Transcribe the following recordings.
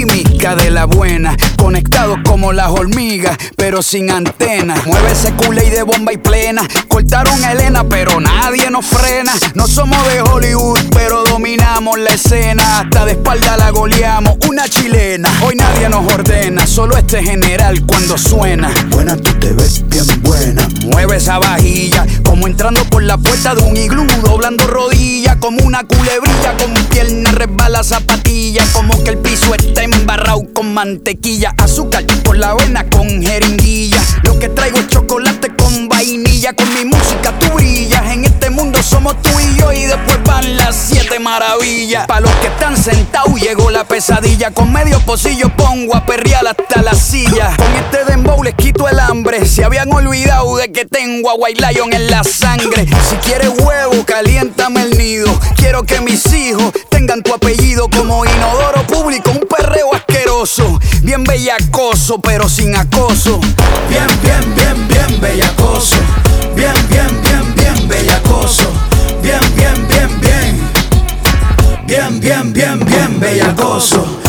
Química de la buena, conectados como las hormigas, pero sin antenas. Mueve ese culé de bomba y plena. Cortaron a Elena, pero nadie nos frena. No somos de Hollywood, pero dominamos la escena. Hasta de espalda la goleamos, una chilena. Hoy nadie nos ordena, solo este general cuando suena. Buena, tú te ves bien buena. Mueve esa vajilla, como entrando por la puerta de un iglú. Doblando rodillas, como una culebrilla. Con pierna resbala zapatilla, como que el piso está embarrado con mantequilla. Azúcar por la vena con jeringuilla. Lo que traigo es chocolate con vainilla. Con mi música tú brillas. En somos tú y yo. Y después van las siete maravillas. Pa' los que están sentados llegó la pesadilla. Con medio pocillo pongo a perrear hasta la silla. Con este dembow les quito el hambre. Se habían olvidado de que tengo a White Lion en la sangre. Si quieres huevo, caliéntame el nido. Quiero que mis hijos tengan tu apellido como inodoro público. Un perreo asqueroso. Bien bellacoso, pero sin acoso. Bien, bien, bien, bien bellacoso. Bien, bien bellacoso. Bien, bien, bien, bien. Bien, bien, bien, bien bellacoso.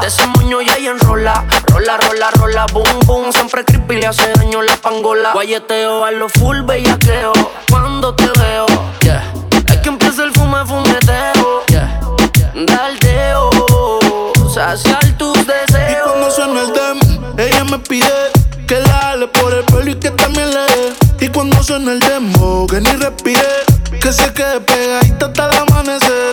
De ese moño ya ella enrola, rola, rola, rola, boom, boom. Siempre creepy le hace daño la pangola. Guayeteo a lo full bellaqueo. Cuando te veo, yeah. Es que empieza el fume, fumeteo, yeah. Daldeo, saciar tus Y deseos. cuando suena el dem, ella me pide que la ale por el pelo y que también le dé. Y cuando suena el demo, que ni respire, que se quede pegadita hasta el amanecer.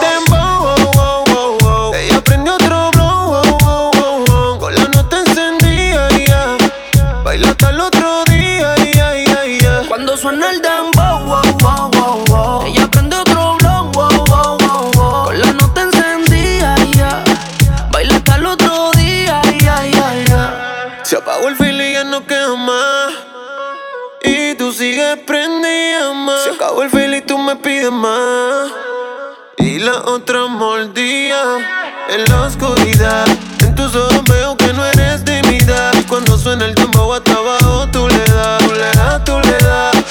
más. Y la otra mordía en la oscuridad. En tus ojos veo que no eres de mi edad. Cuando suena el tiempo a trabajo, tú le das, tú le das, tú le das.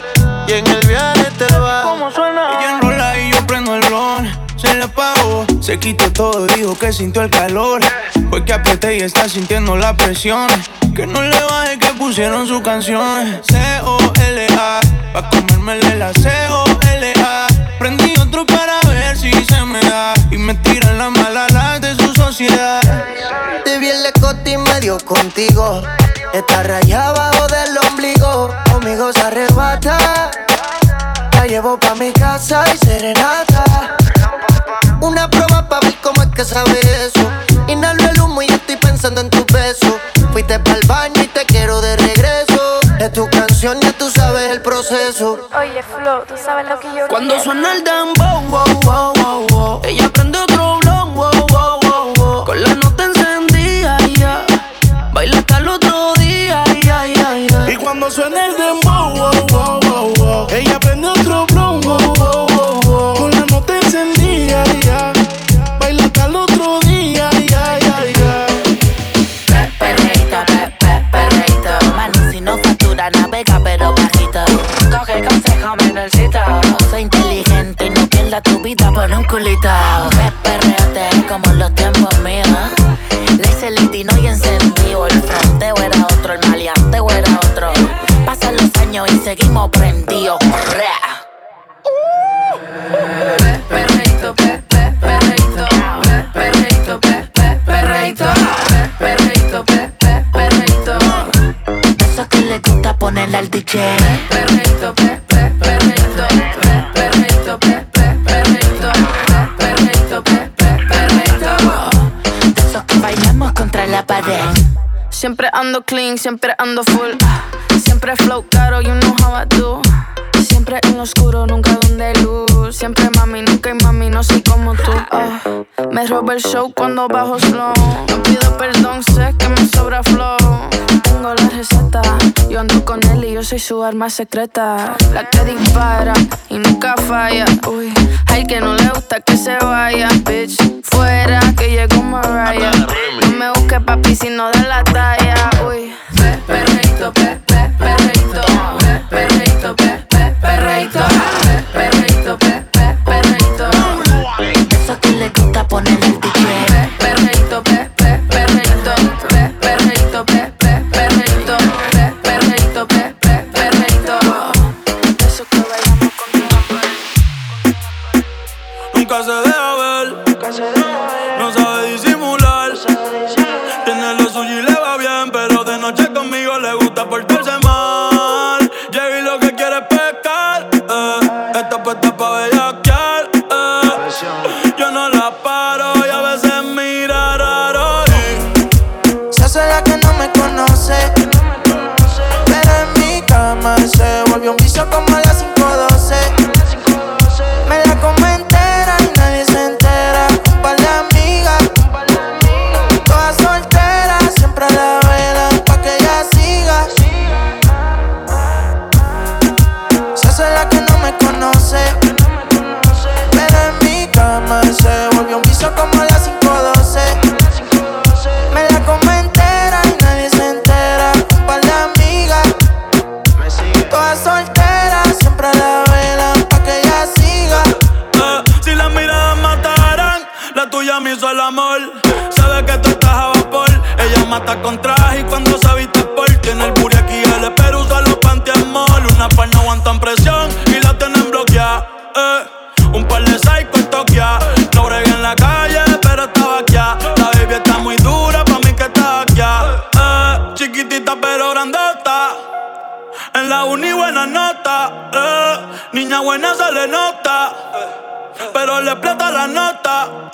Y en el viaje te vas. ¿Cómo suena? Ella enrola y yo prendo el ron. Se le apagó, se quitó todo, dijo que sintió el calor. Fue que apreté y está sintiendo la presión. Que no le baje que pusieron su canción. C-O-L-A, pa' comérmele la C-O-L-A. Prendí otro para ver si se me da. Y me tiran la mala las de su sociedad. Te vi en la y medio contigo. Está rayada abajo del ombligo. Conmigo se arrebata. La llevo pa' mi casa y serenata. Una prueba pa' ver cómo es que sabe eso. Inhalo el humo y estoy pensando en tu beso. Fuiste pa'l baño y te quiero de canción, ya tú sabes el proceso. Oye, Flo, tú sabes lo que yo Cuando quiero. suena el dembow, wow, wow, wow, wow. ella prende otro manda tu vida por un culitao. Perreate como los tiempos míos. Le hice el tino y encendido. El fronteo era otro, el maleanteo era otro. Pasan los años y seguimos prendidos. Perreito, pe, pe, perreito, pe, perreito, pe, pe, perreito, pe, perreito, pe, pe, perreito. Eso que le gusta ponerle al DJ. Perreito, pe, bailamos contra la pared. Siempre ando clean, siempre ando full. Ah. Siempre flow caro, you know how I do. Siempre en lo oscuro, nunca donde luz. Siempre mami, nunca y mami, no soy como tú. Ah. Me roba el show cuando bajo slow. No pido perdón, sé que me sobra flow. Tengo la receta, yo ando con él y yo soy su arma secreta. La que dispara y nunca falla. Uy, hay que no le gusta que se vaya, bitch. Fuera que llegó Mariah. No me busque papi si no de la talla. Uy, pe, perreito, pe, pe, perreito perreito, ah, perreito, perreito. le explota la nota.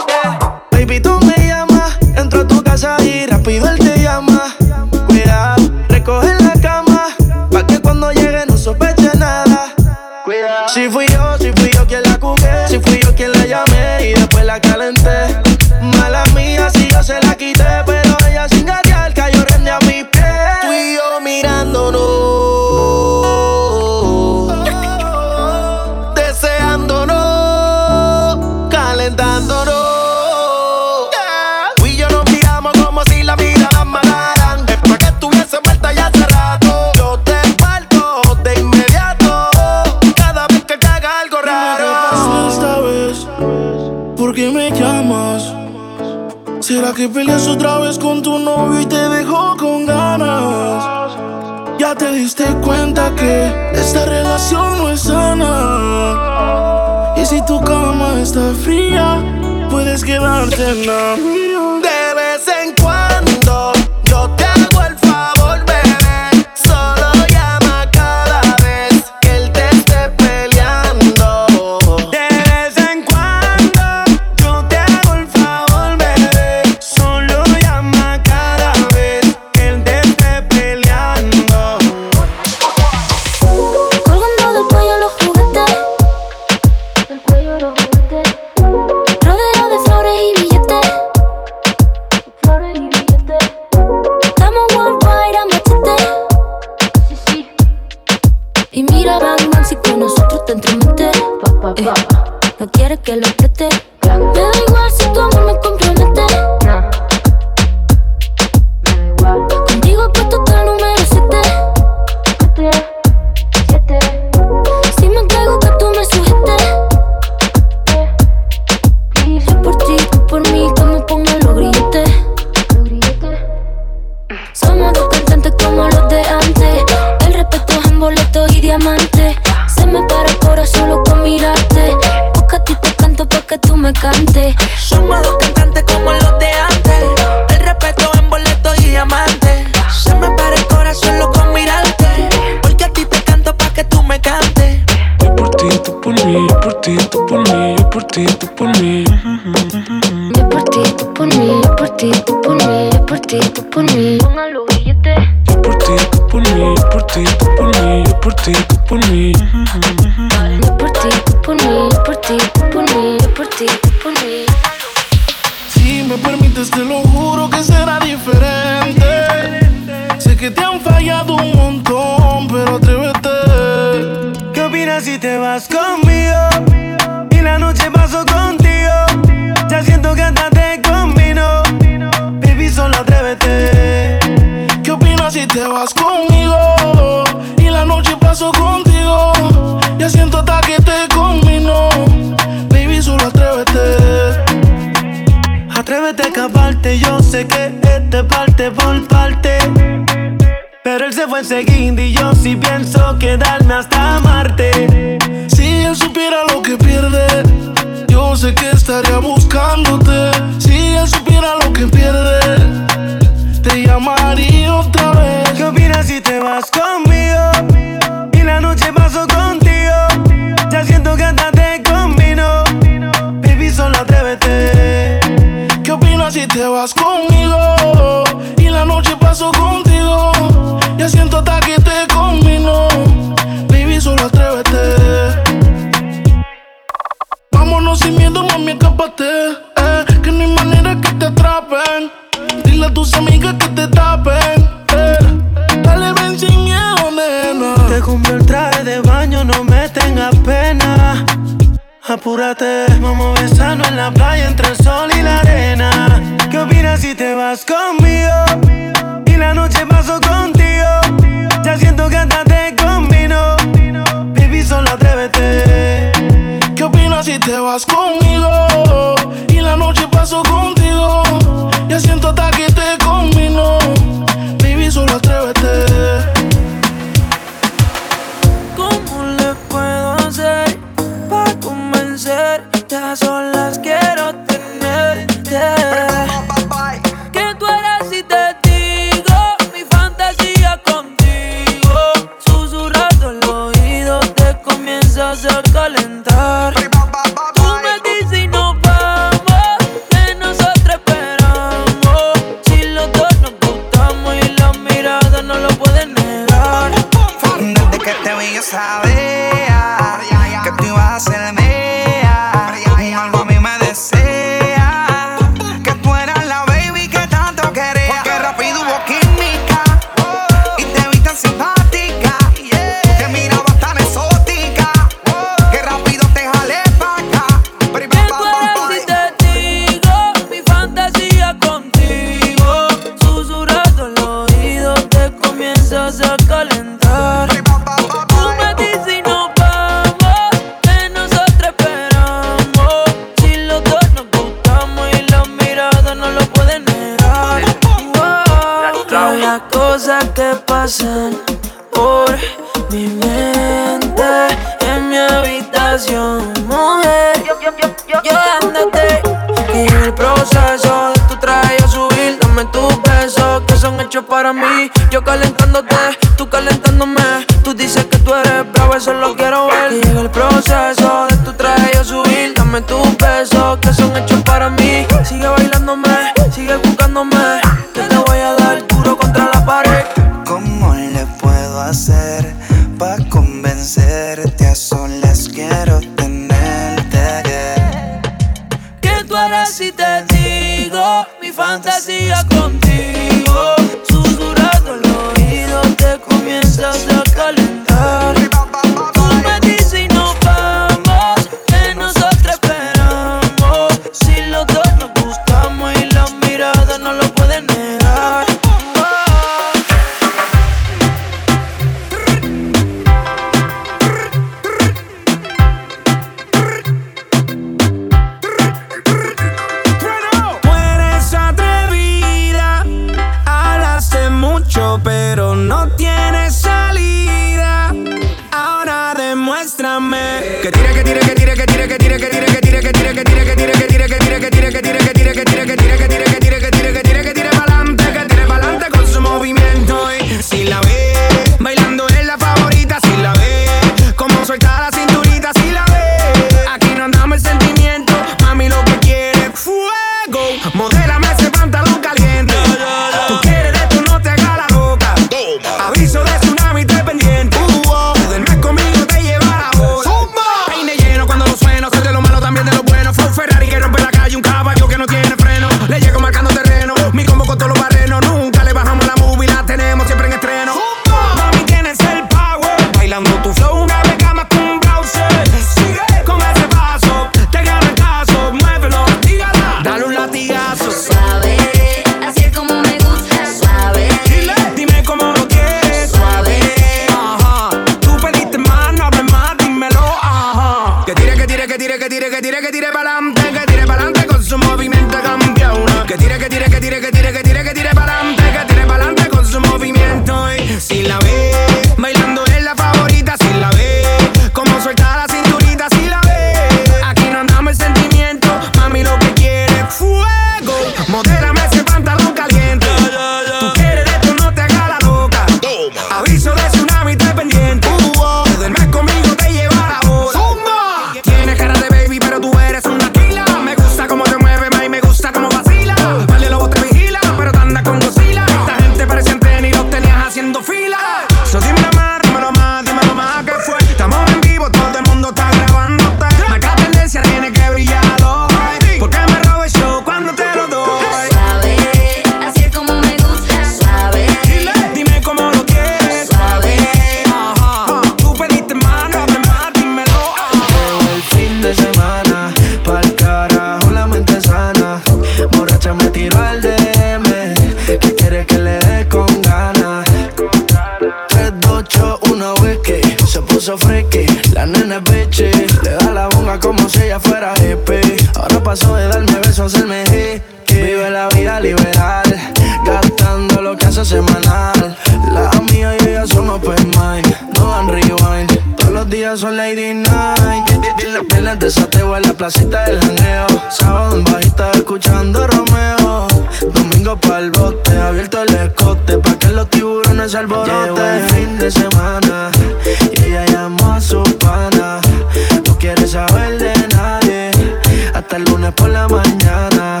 hasta el lunes por la mañana.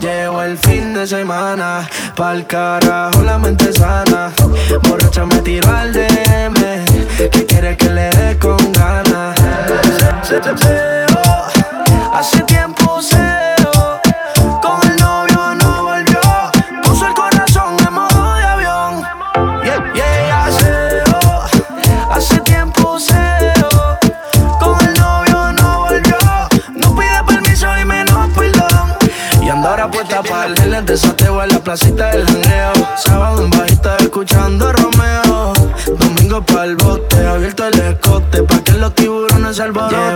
Llevo el fin de semana, pa'l carajo la mente sana. Borracha me tiró al DM, que quiere que le dé con ganas. Se, se, placita del janeo. Sábado en bajita escuchando Romeo. Domingo pa'l bote, abierto el escote. Pa' que los tiburones se alboroten.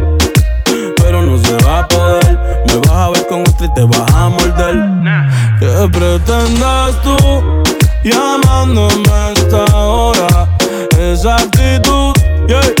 pero no se va a poder. Me vas a ver con otra y te vas a morder. ¿Qué pretendes tú llamándome a esta hora? Esa actitud, yeah.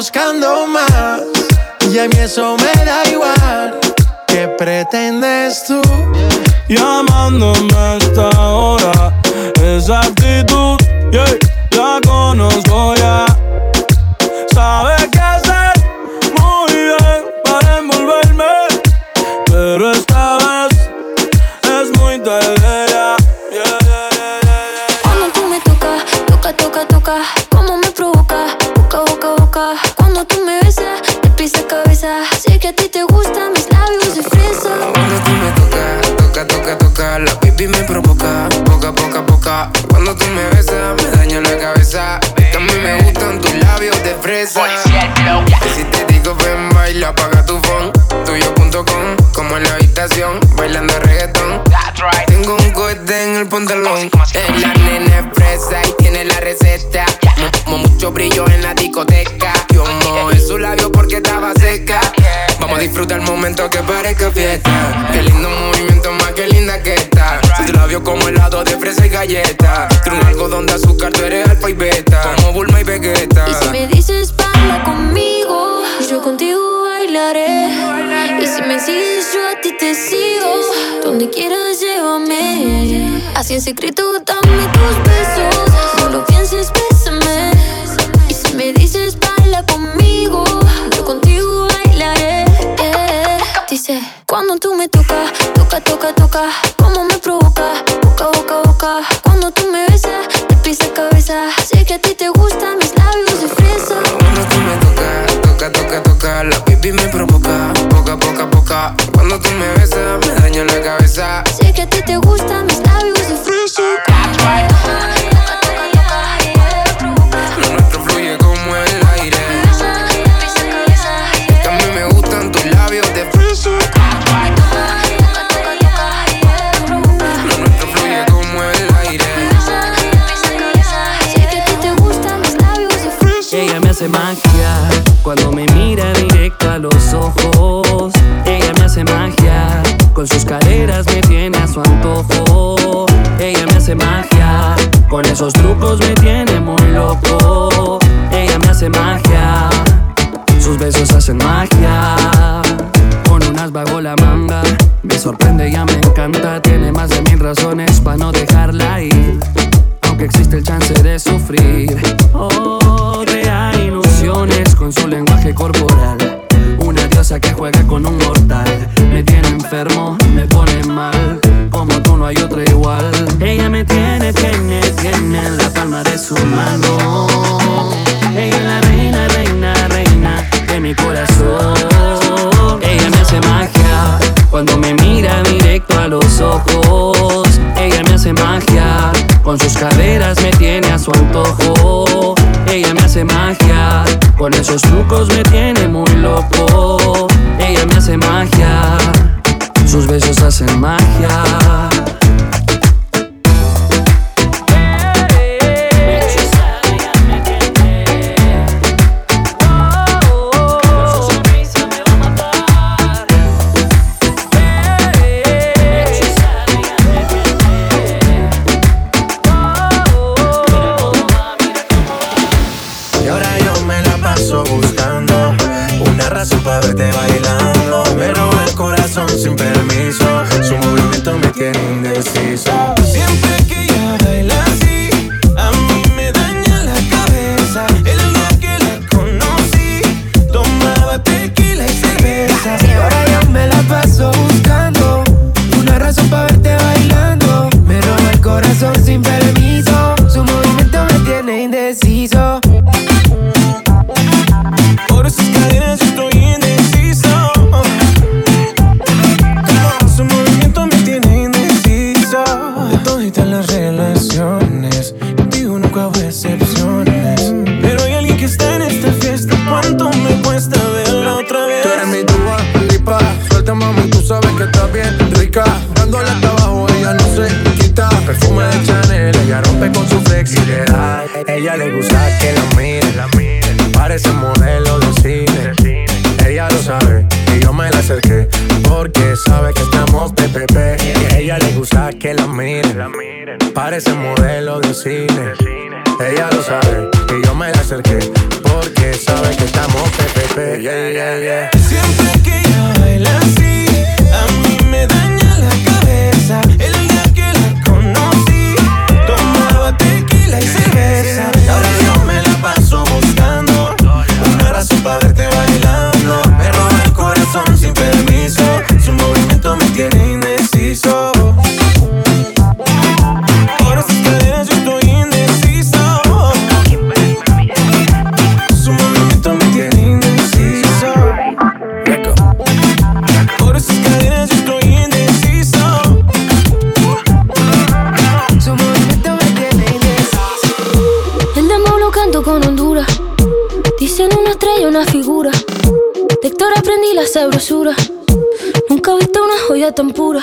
buscando más. Y a mí eso me da igual. ¿Qué pretendes tú? llamándome a esta. Esa actitud, yeah, baby me provoca, poca, poca, poca. Cuando tú me besas, me daña la cabeza. Que a mí me gustan tus labios de fresa. Y si te digo ven, baila, apaga tu phone. Tuyo.com, como en la habitación, bailando reggaetón. Tengo un cohete en el pantalón. Es la nena es fresa y tiene la receta. Mo- mo- mucho brillo en la discoteca. Yo mojé su labio porque estaba seca. Vamos a el momento que parezca fiesta. Qué lindo movimiento, más que linda que está. Tu labio como helado de fresa y galleta. Tú un algodón de azúcar, tú eres alfa y beta. Como Bulma y Vegeta. Y si me dices baila conmigo, yo contigo bailaré. Y si me sigues, yo a ti te sigo. Donde quieras, llévame. Así en secreto, dame tus besos. No pienses, bésame. Tú me tocas, toca, toca, toca, como me provoca, boca, boca, boca. Cuando tú me besas, te pisa cabeza. Sé que a ti te gustan mis labios de fresa. Cuando tú me tocas, toca, toca, toca, la baby me provoca, poca, poca, poca. Cuando tú me besas, me daña la cabeza. Sé que a ti te gustan mis labios de fresa. Magia cuando me mira directo a los ojos. Ella me hace magia con sus caderas me tiene a su antojo. Ella me hace magia con esos trucos me tiene muy loco. Ella me hace magia, sus besos hacen magia. Con unas bajo la manga, me sorprende, ya me encanta. Tiene más de mil razones para no dejarla ir aunque existe el chance de sufrir. Oh, crea ilusiones con su lenguaje corporal. Una diosa que juega con un mortal. Me tiene enfermo, me pone mal. Como tú no hay otra igual. Ella me tiene, tiene, tiene en la palma de su mano. Ella es la reina, reina, reina de mi corazón. Ella me hace magia cuando me mira directo a los ojos. Ella me hace magia con sus caderas me tiene a su antojo. Ella me hace magia con esos trucos me tiene muy loco. Ella me hace magia, sus besos hacen magia.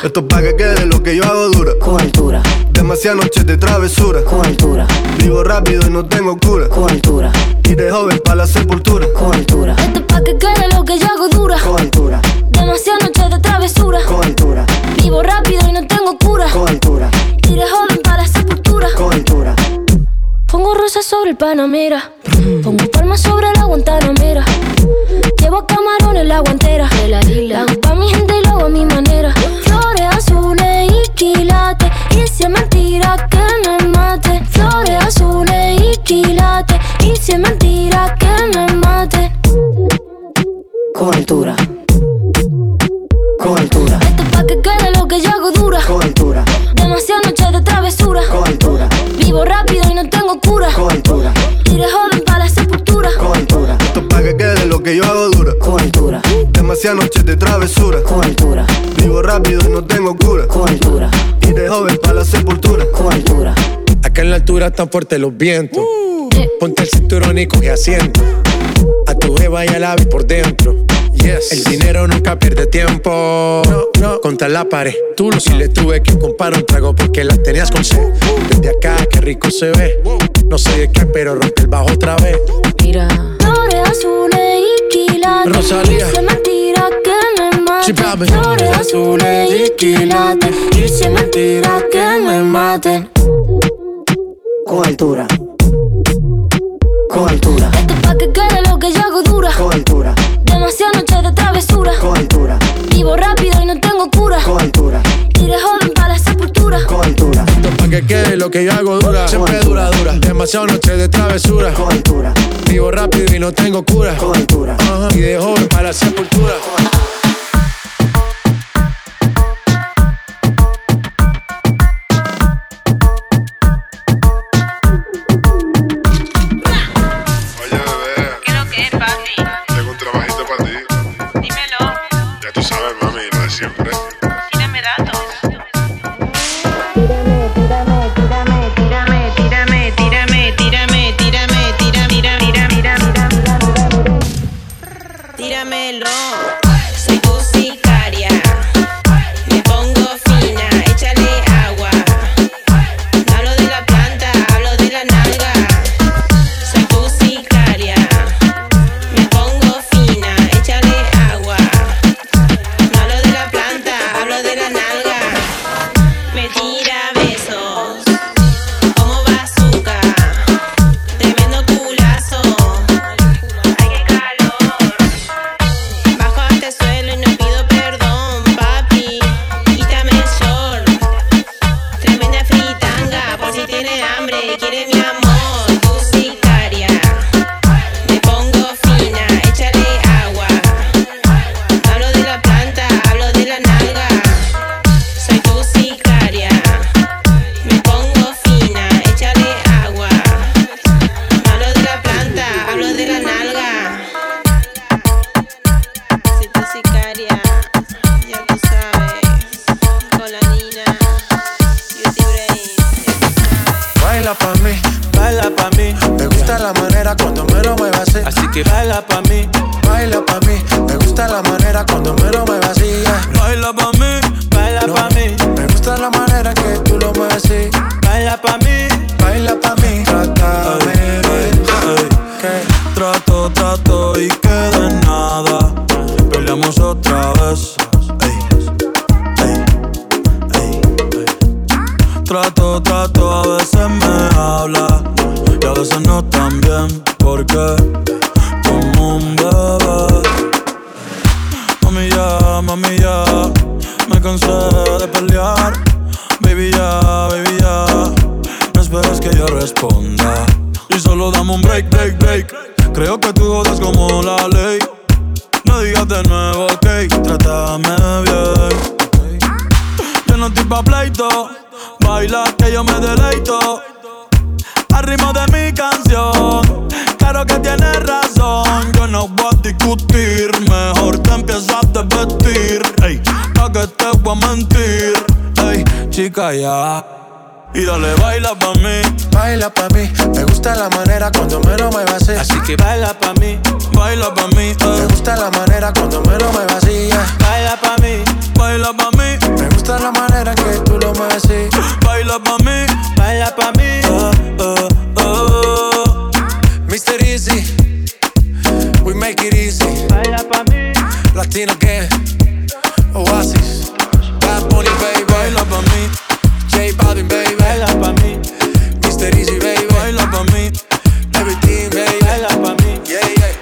Esto pa' que quede lo que yo hago dura. Con altura. Demasiadas noches de travesura. Con altura. Vivo rápido y no tengo cura. dura fuerte los vientos. Ponte el cinturón y coge asiento. A tu jeva ya la vi por dentro. Yes. El dinero nunca pierde tiempo. No, no. Contra la pared. Tú lo sí le tuve que comprar un trago porque la tenías con sed. Desde acá, qué rico se ve. No sé de qué, pero rompe el bajo otra vez. Mira. Flores azules y quilates. Rosalía. Dice mentira que me mate. Flores azules y quilates. Dice mentira que me maten. Con altura. Con altura. Esto es pa' que quede lo que yo hago dura. Con altura. Demasiadas noches de travesura. Con altura. Vivo rápido y no tengo cura. Con altura. Tire joven para la sepultura. Con altura. Esto es pa' que quede lo que yo hago dura. Siempre dura, dura. Demasiadas noches de travesura. Con altura. Vivo rápido y no tengo cura. Con altura. Uh. Y de joven para la sepultura. Y dale, baila pa' mí. Baila pa' mí, me gusta la manera cuando me lo muevas así. Así que baila pa' mí, baila pa' mí. Me gusta la manera cuando me lo muevas así. yeah. Baila pa' mí, baila pa' mí, Me gusta la manera que tú lo mueves así. baila pa' mí, baila pa' mí. Oh, oh, oh. Mr. Easy, we make it easy. Baila pa' mí, Latino gang, Oasis, Easy, baby. baila pa' mí, Everything, baby. baila pa' mí. Yeah, yeah.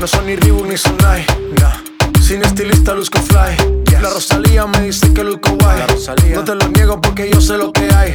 No son ni Reebok ni Sonai, nah. Sin estilista luzco fly. La Rosalía me dice que luzco guay. No te lo niego porque yo sé lo que hay.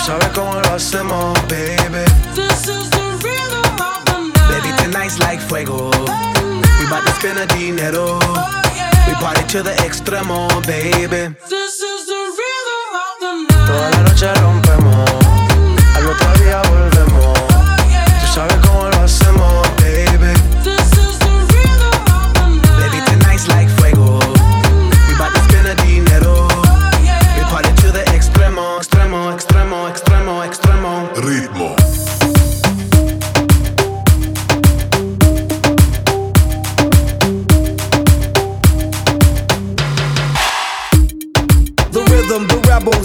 Tú sabes cómo lo hacemos, baby. Baby, tonight's like fuego. We bout to spend a dinero. We party to the extremo, baby. Toda la noche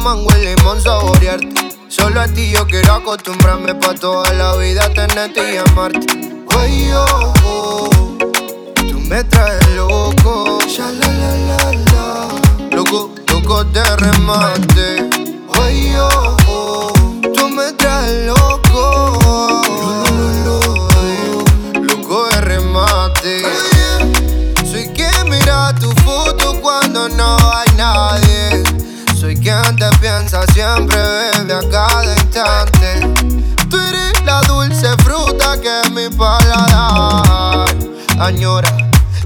mango y limón saborearte. Solo a ti yo quiero acostumbrarme pa' toda la vida tenerte y amarte. Ay, oh, oh, tú me traes loco. Sha, la, la, la, la. Loco, loco de remate. Oh, oh, siempre, bebe a cada instante. Tú eres la dulce fruta que es mi paladar añora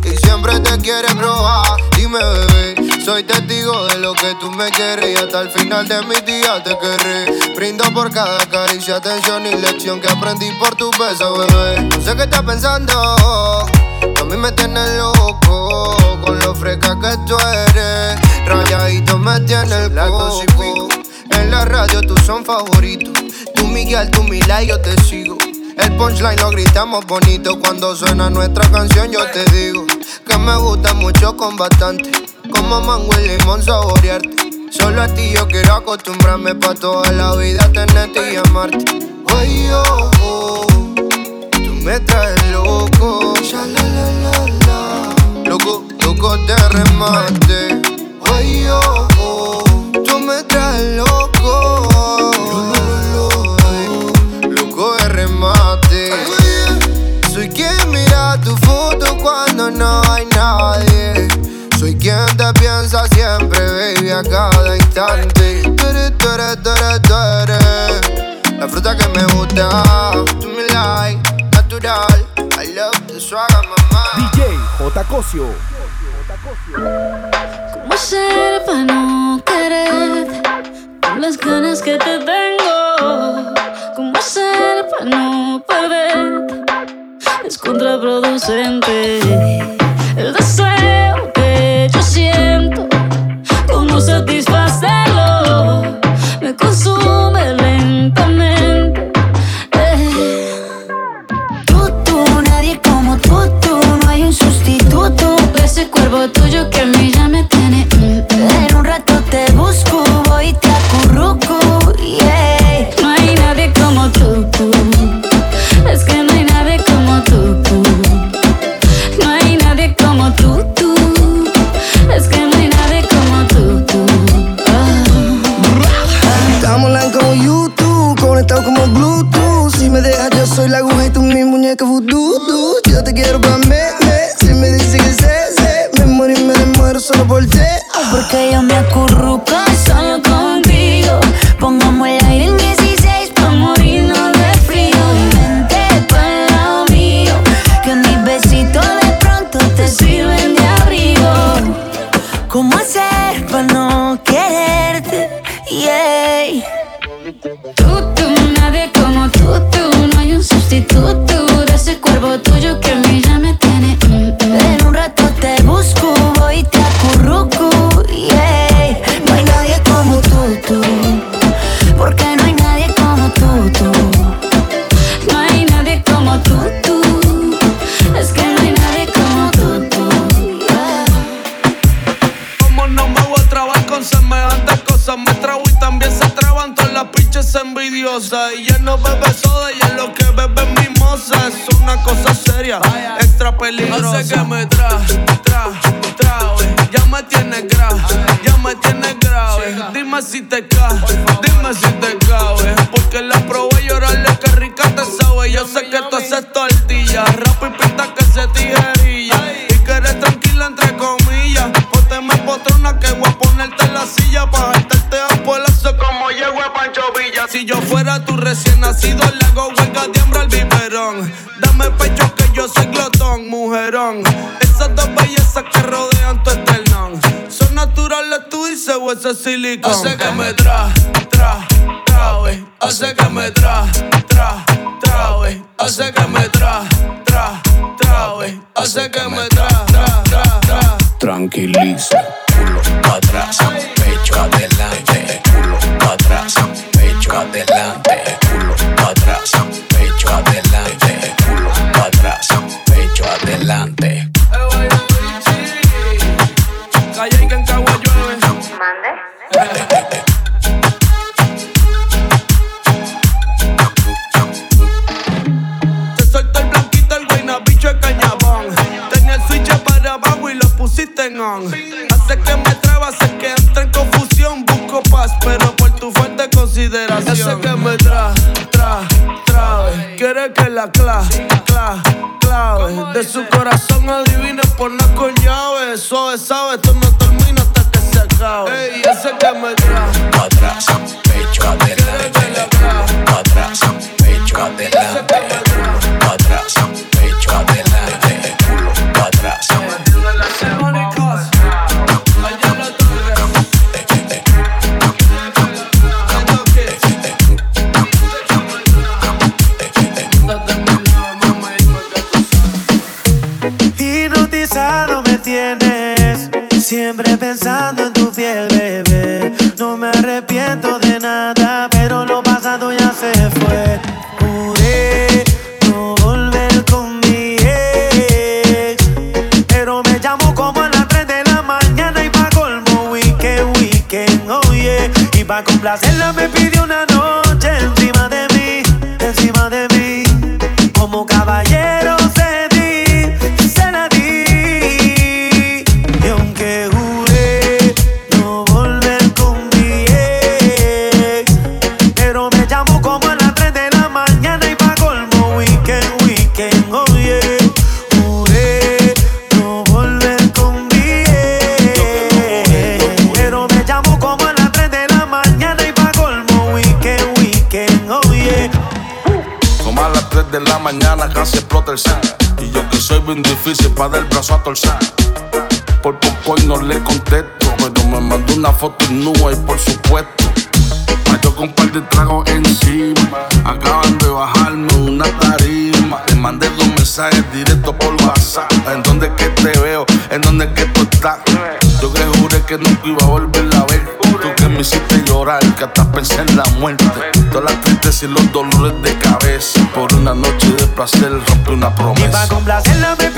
y siempre te quiere probar. Dime, bebé, soy testigo de lo que tú me quieres y hasta el final de mis días te querré. Brindo por cada caricia, atención y lección que aprendí por tu beso, bebé. No sé qué estás pensando, a mí me tienes loco con lo fresca que tú eres. Rayadito me tiene el coco. En la radio tú son favoritos. Tú Miguel, tú Mila y yo te sigo. El punchline lo gritamos bonito cuando suena nuestra canción. Yo te digo que me gusta mucho con bastante. Como mango y limón saborearte. Solo a ti yo quiero acostumbrarme pa' toda la vida tenerte y amarte. Ay, oh, oh, tú me traes loco. Sha, la, la, la, la. Loco, loco de remate. Ay, oh, oh, tú me traes loco. Cuando no hay nadie. Soy quien te piensa siempre, baby, a cada instante. Tú eres, tú eres, tú eres, tú eres La fruta que me gusta. Tú me like, natural. I love the swagger, mamá. DJ J. Cosio. ¿Cómo ser para no querer? Con las ganas que te tengo. ¿Cómo ser para no perder? Es contraproducente. El deseo que yo siento, cómo satisfacerlo, Tranquiliza, culo para atrás, pecho adelante, culo para atrás, pecho adelante. la cla, clave. De su corazón adivina por no con llaves. Suave, sabe, esto no complacer. bien difícil para dar el brazo a torcer. Por poco y no le contesto, pero me mandó una foto nua y por supuesto. Me tocó un par de tragos encima. Acaban de bajarme una tarima. le mandé dos mensajes directos por WhatsApp. ¿En dónde que te veo? ¿En dónde que tú estás? Yo que juré que nunca iba a volver a ver. Tú que me hiciste llorar, que hasta pensé en la muerte. Todas las tristezas y los dolores de cabeza. Por una noche placer rompe una promesa. Y para complacerla me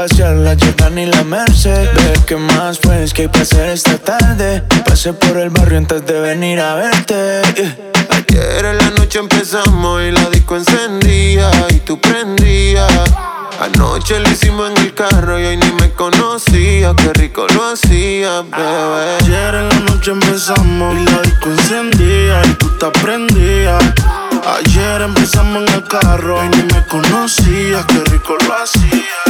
pasear la Jordan y la Merced. Ve que más pues que hay que hacer esta tarde. Pasé por el barrio antes de venir a verte. Ayer en la noche empezamos y la disco encendía y tú prendías. Anoche lo hicimos en el carro y hoy ni me conocía. Qué rico lo hacía, bebé. Ayer en la noche empezamos y la disco encendía y tú te prendías. Ayer empezamos en el carro y ni me conocías. Qué rico lo hacía.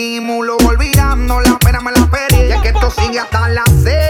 Disimulo. Olvidando la pena me la pedí. Y es que esto sigue hasta las 6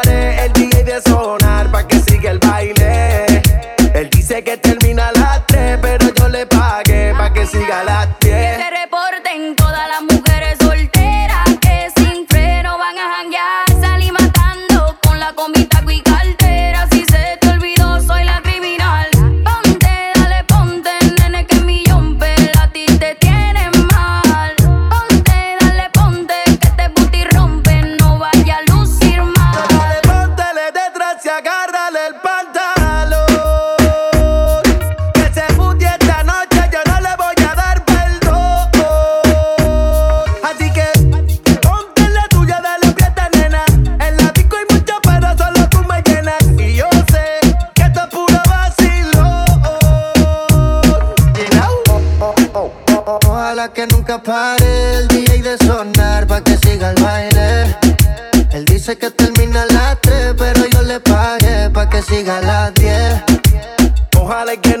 Que nunca pare el DJ de sonar pa' que siga el baile. Él dice que termina a las 3, pero yo le pagué pa' que siga a las 10. Ojalá que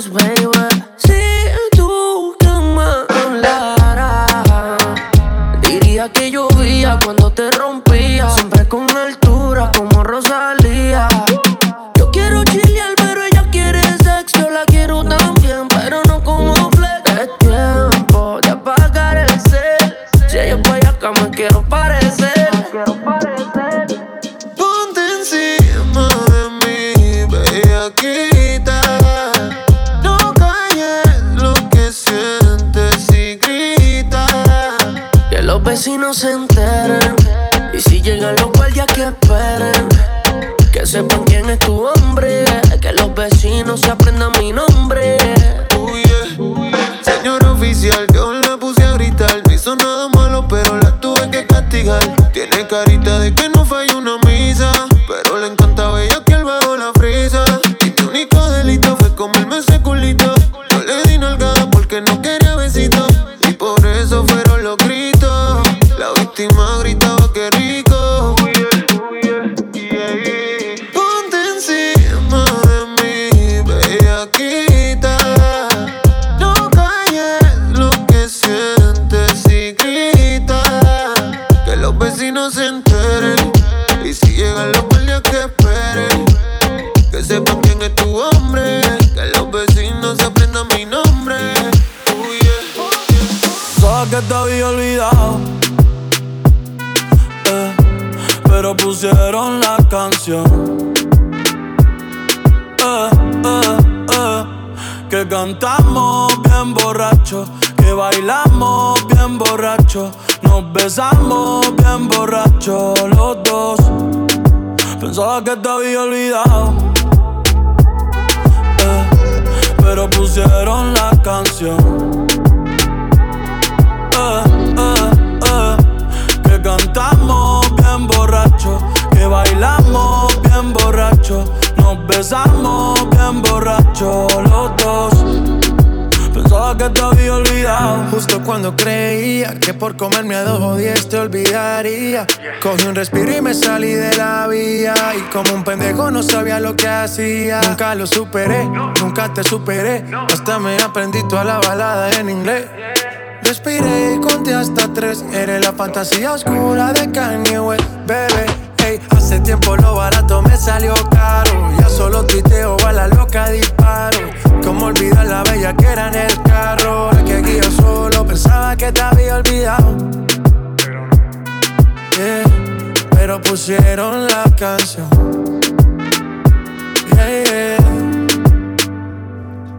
was when lo que hacía. Nunca lo superé, nunca te superé. Hasta me aprendí toda la balada en inglés. Respiré y conté hasta tres. Eres la fantasía oscura de Kanye West, bebé. Hey, hace tiempo lo barato me salió caro. Ya solo tuiteo a la loca disparo. Como olvidar la bella que era en el carro. La que guío solo pensaba que te había olvidado. Yeah, pero pusieron la canción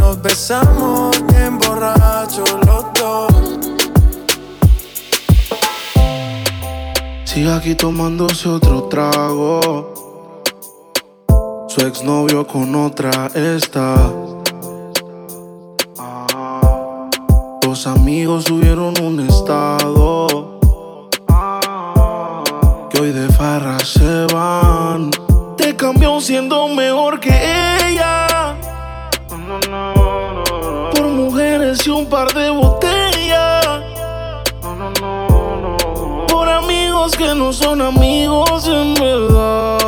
nos besamos bien borrachos los dos. Sigue aquí tomándose otro trago. Su exnovio con otra está. Ah. Los amigos subieron un estado. Que hoy de farra se van. Te cambió siendo mejor que él. un par de botellas. No, no, no, no. Por amigos que no son amigos en verdad.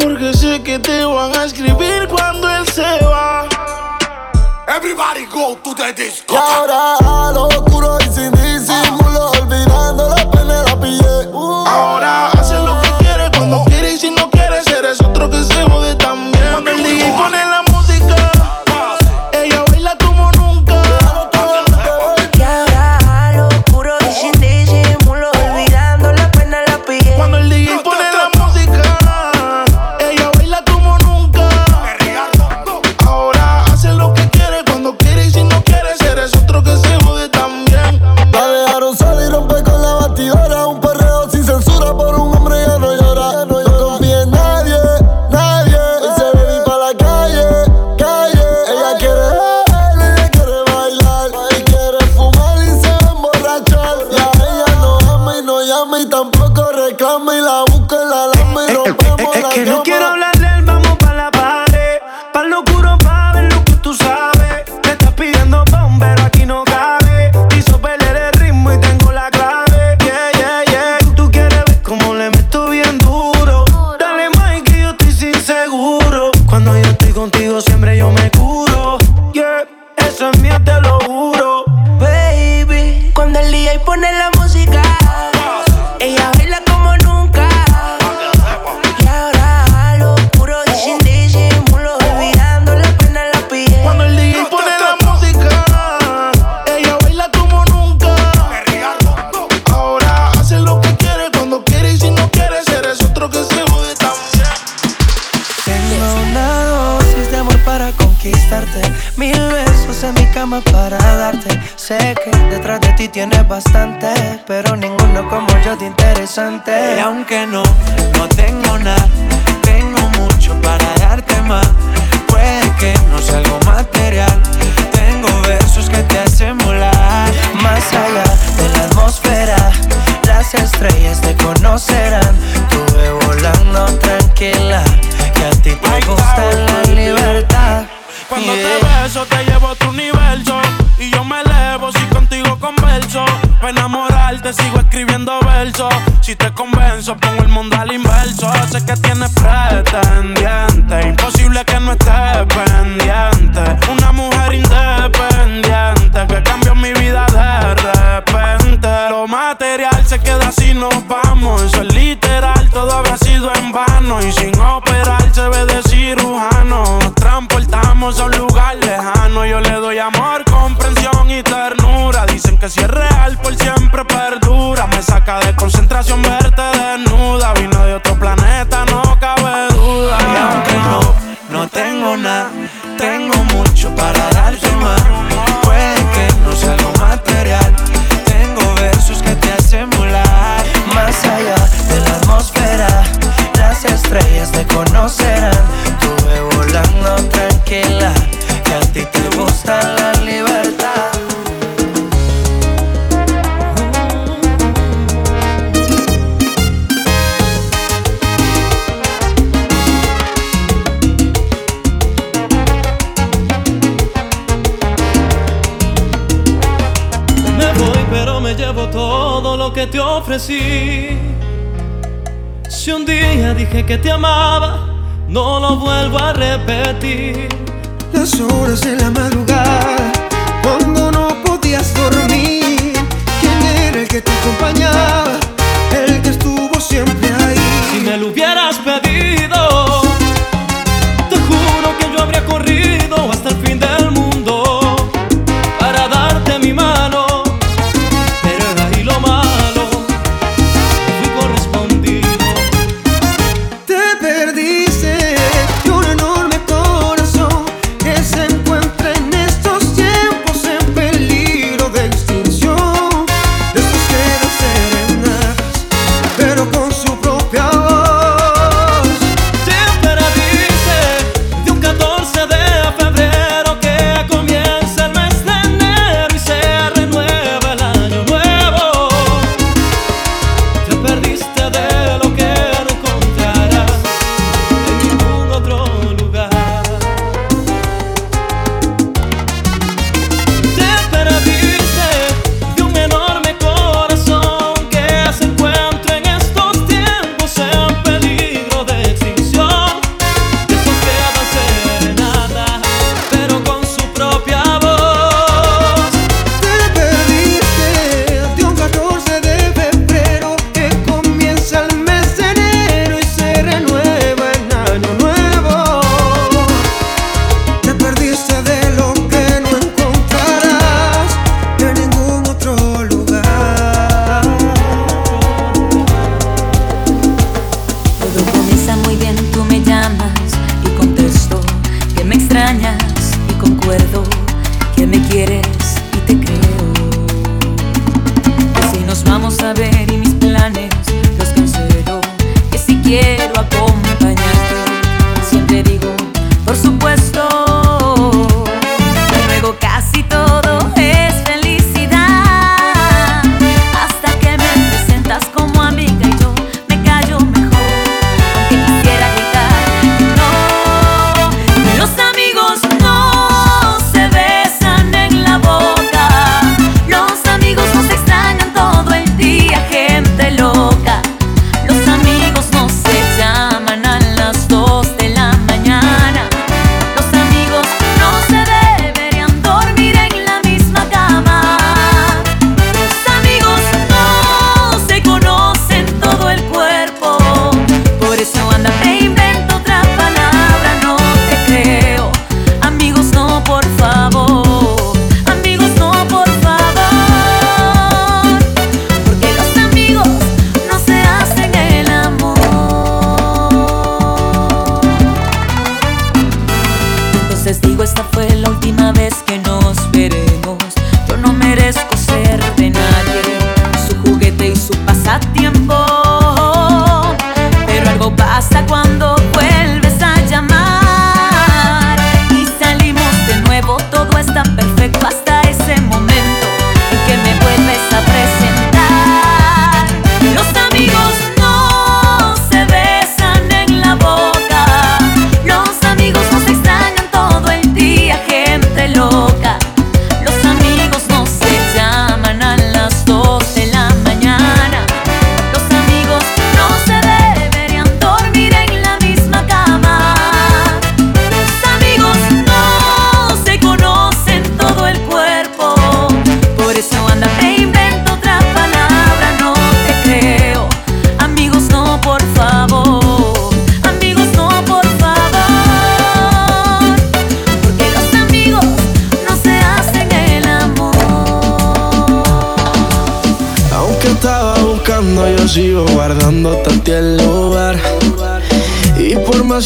Porque sé que te van a escribir cuando él se va. Everybody go to the disco. Y ahora a lo oscuro y sin disimulo, olvidando la pena la pillé. Uh. Ahora tienes bastante, pero ninguno como yo de interesante. Y aunque no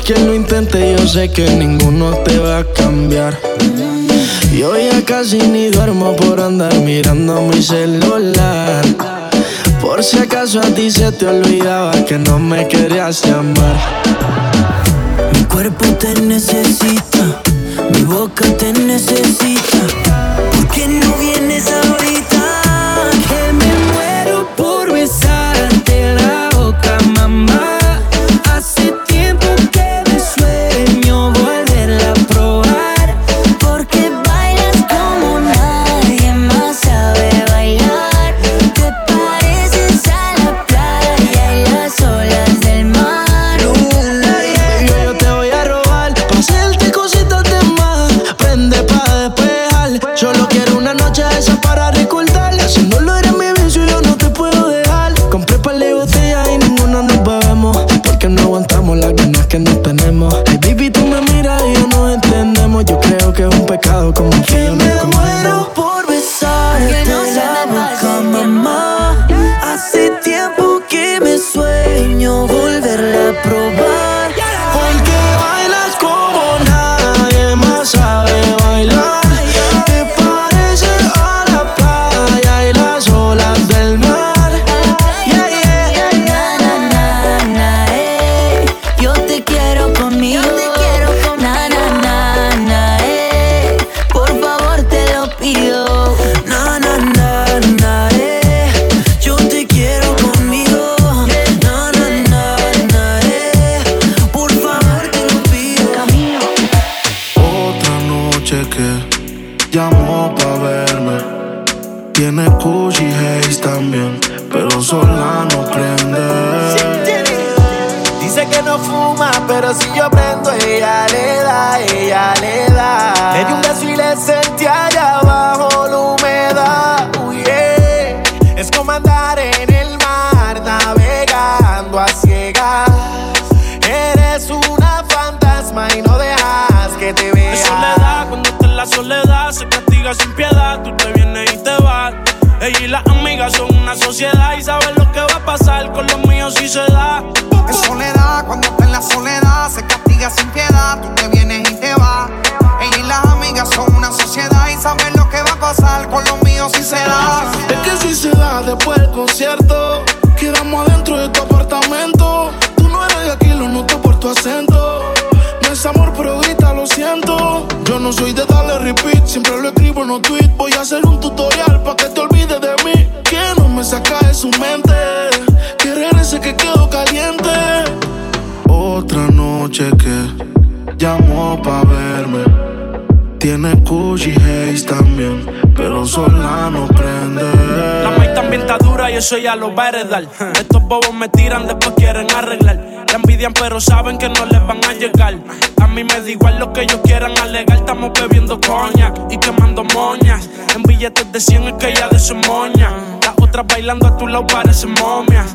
que lo intente, yo sé que ninguno te va a cambiar. Yo ya casi ni duermo por andar mirando mi celular. Por si acaso a ti se te olvidaba que no me querías llamar. Mi cuerpo te necesita, mi boca te necesita. ¿Por qué no vienes ahorita? Eso ya lo va. Estos bobos me tiran, después quieren arreglar. La envidian, pero saben que no les van a llegar. A mí me da igual lo que ellos quieran alegar. Estamos bebiendo coña y quemando moñas. En billetes de 100 es que ya de su moña. Las otras bailando a tu lado parecen momias.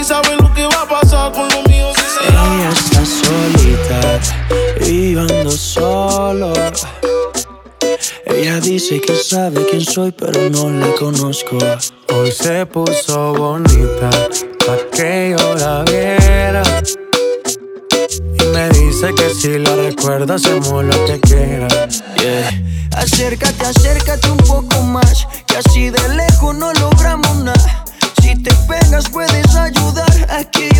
y saben lo que va a pasar con los míos si se da. Ella está solita y yo ando solo. Ella dice que sabe quién soy, pero no la conozco. Hoy se puso bonita pa' que yo la viera. Y me dice que si la recuerda hacemos lo que quiera. Yeah. Acércate, acércate un poco más, que así de lejos no logramos nada. Si te pegas puedes aqui.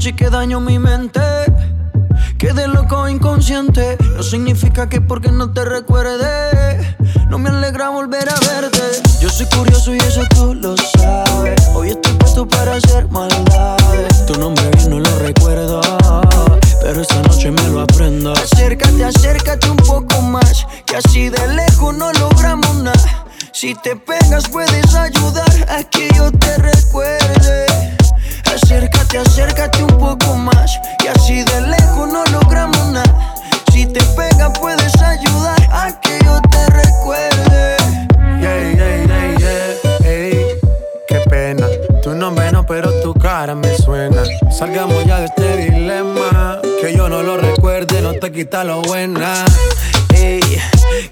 noche que daño mi mente. Quedé loco inconsciente. No significa que porque no te recuerde. No me alegra volver a verte. Yo soy curioso y eso tú lo sabes. Hoy estoy puesto para hacer maldades. Tu nombre bien no lo recuerdo. Pero esta noche me lo aprendo. Acércate, acércate un poco más. Que así de lejos no logramos nada. Si te pegas, puedes quita lo buena. Ey,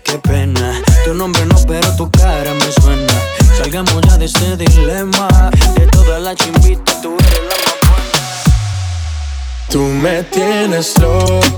qué pena. Tu nombre no, pero tu cara me suena. Salgamos ya de este dilema. De todas las chimbitas, tú eres la más buena. Tú me tienes loco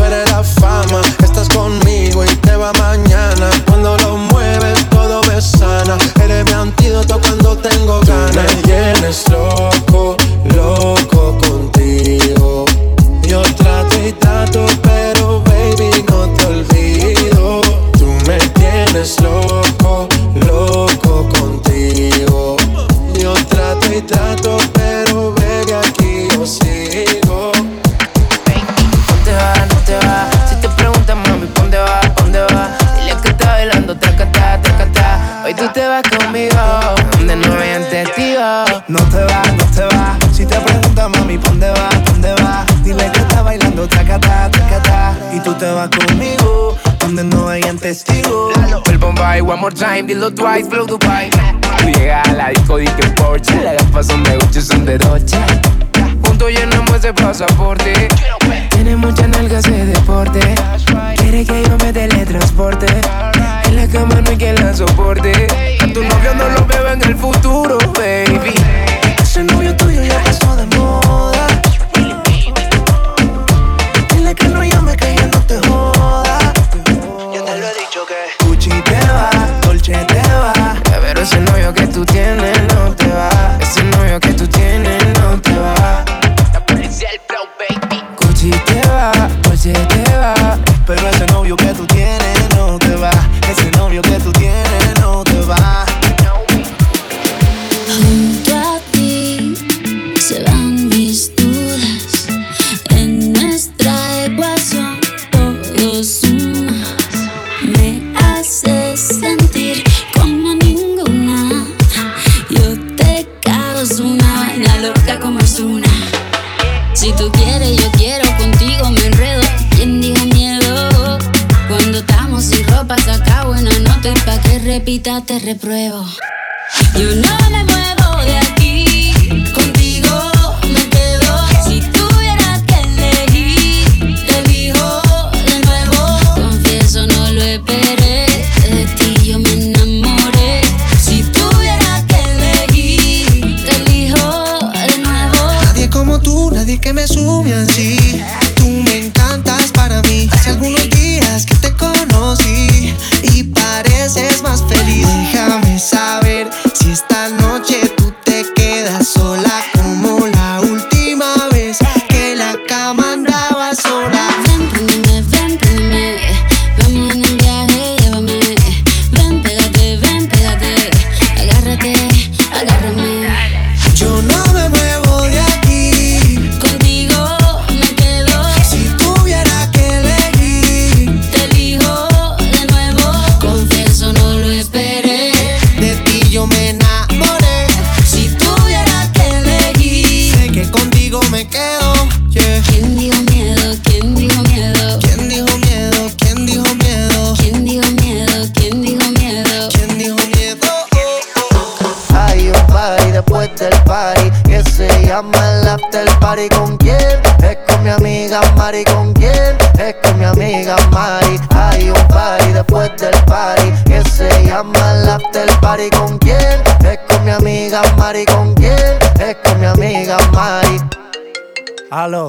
slow time, the little twice blow the pipe.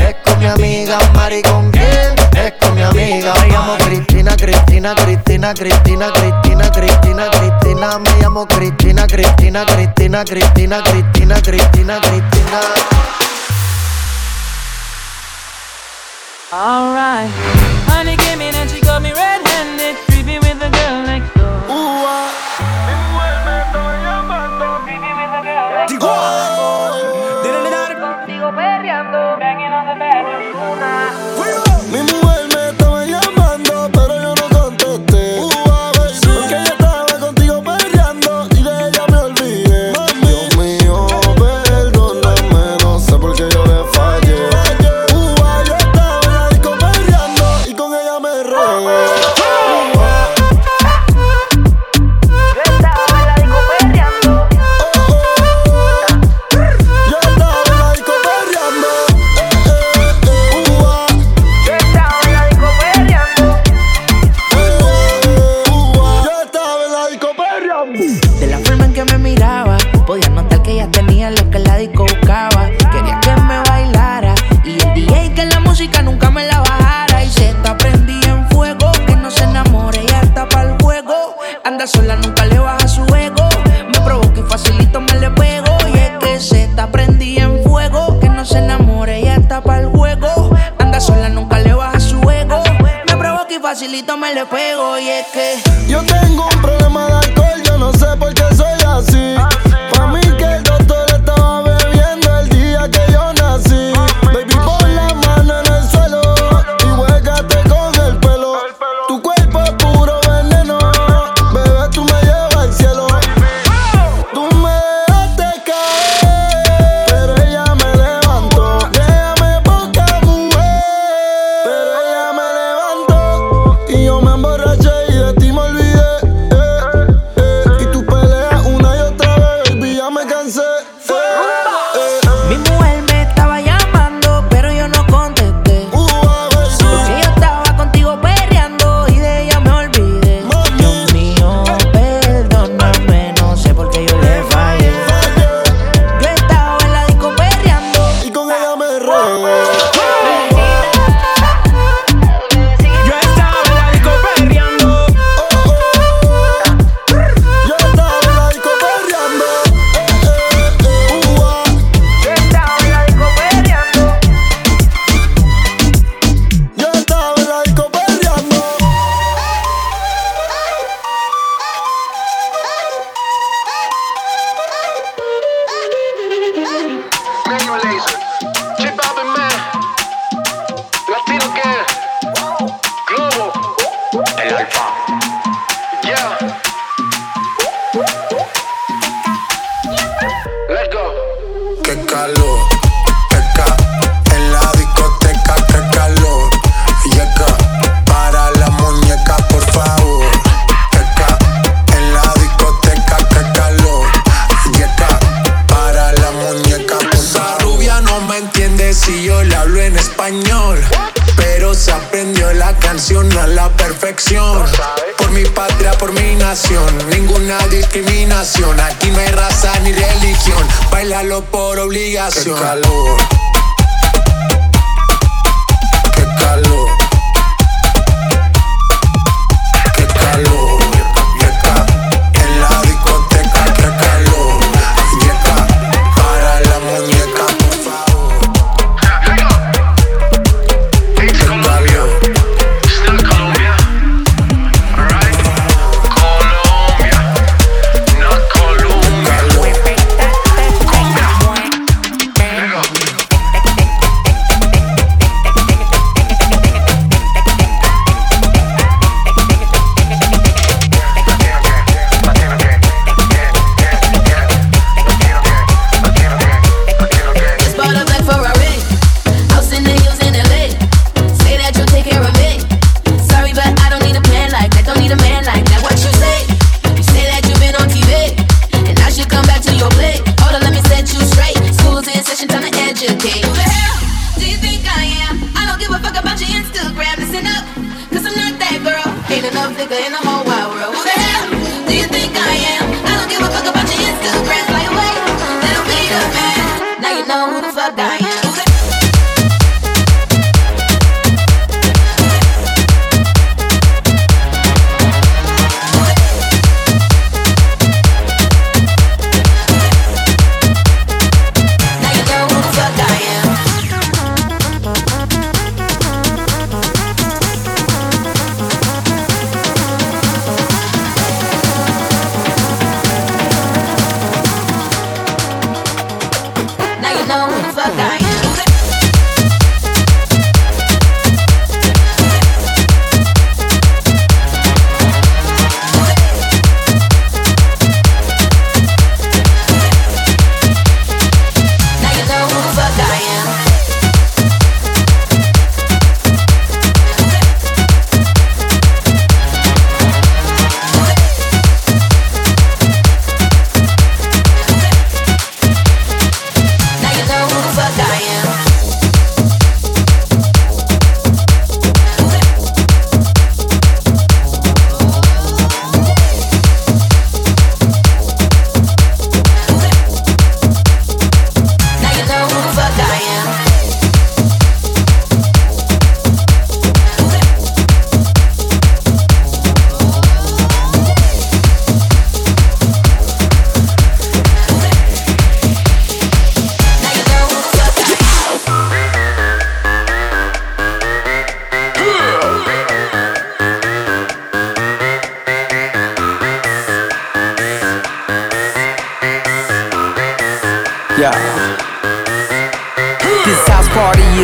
Es con mi amiga Mari, ¿con quién? Es con mi amiga Me llamo Cristina, Cristina, Cristina, Cristina, Cristina, Cristina, Cristina Me llamo Cristina, Cristina, Cristina, Cristina, Cristina, Cristina, Cristina Alright Honey, give me that you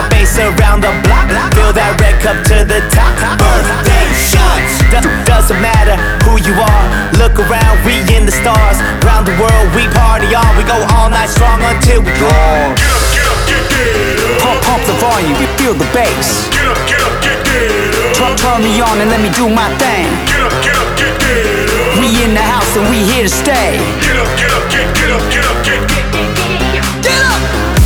that bass around the block. Feel that red cup to the top. Birthday shots. Do- doesn't matter who you are. Look around, we in the stars. Round the world, we party on. We go all night strong until we gone. Pump, pump the volume, you feel the bass. Get up, get up, get, get up. Turn, turn me on and let me do my thing. Get up, get up, get, get up. We in the house and we here to stay. Get up, get up, get, get up, get up, get, get, get, get up.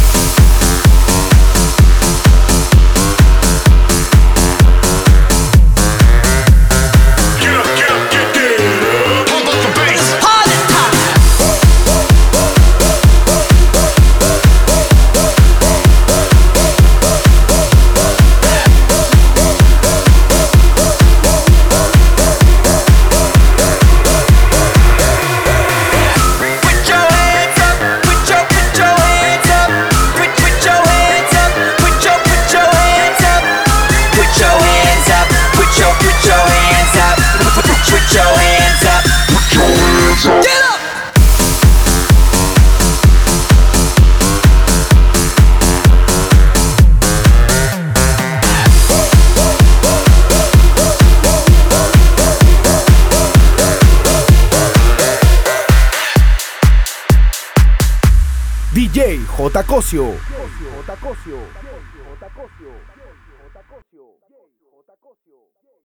DJ J. Cosio.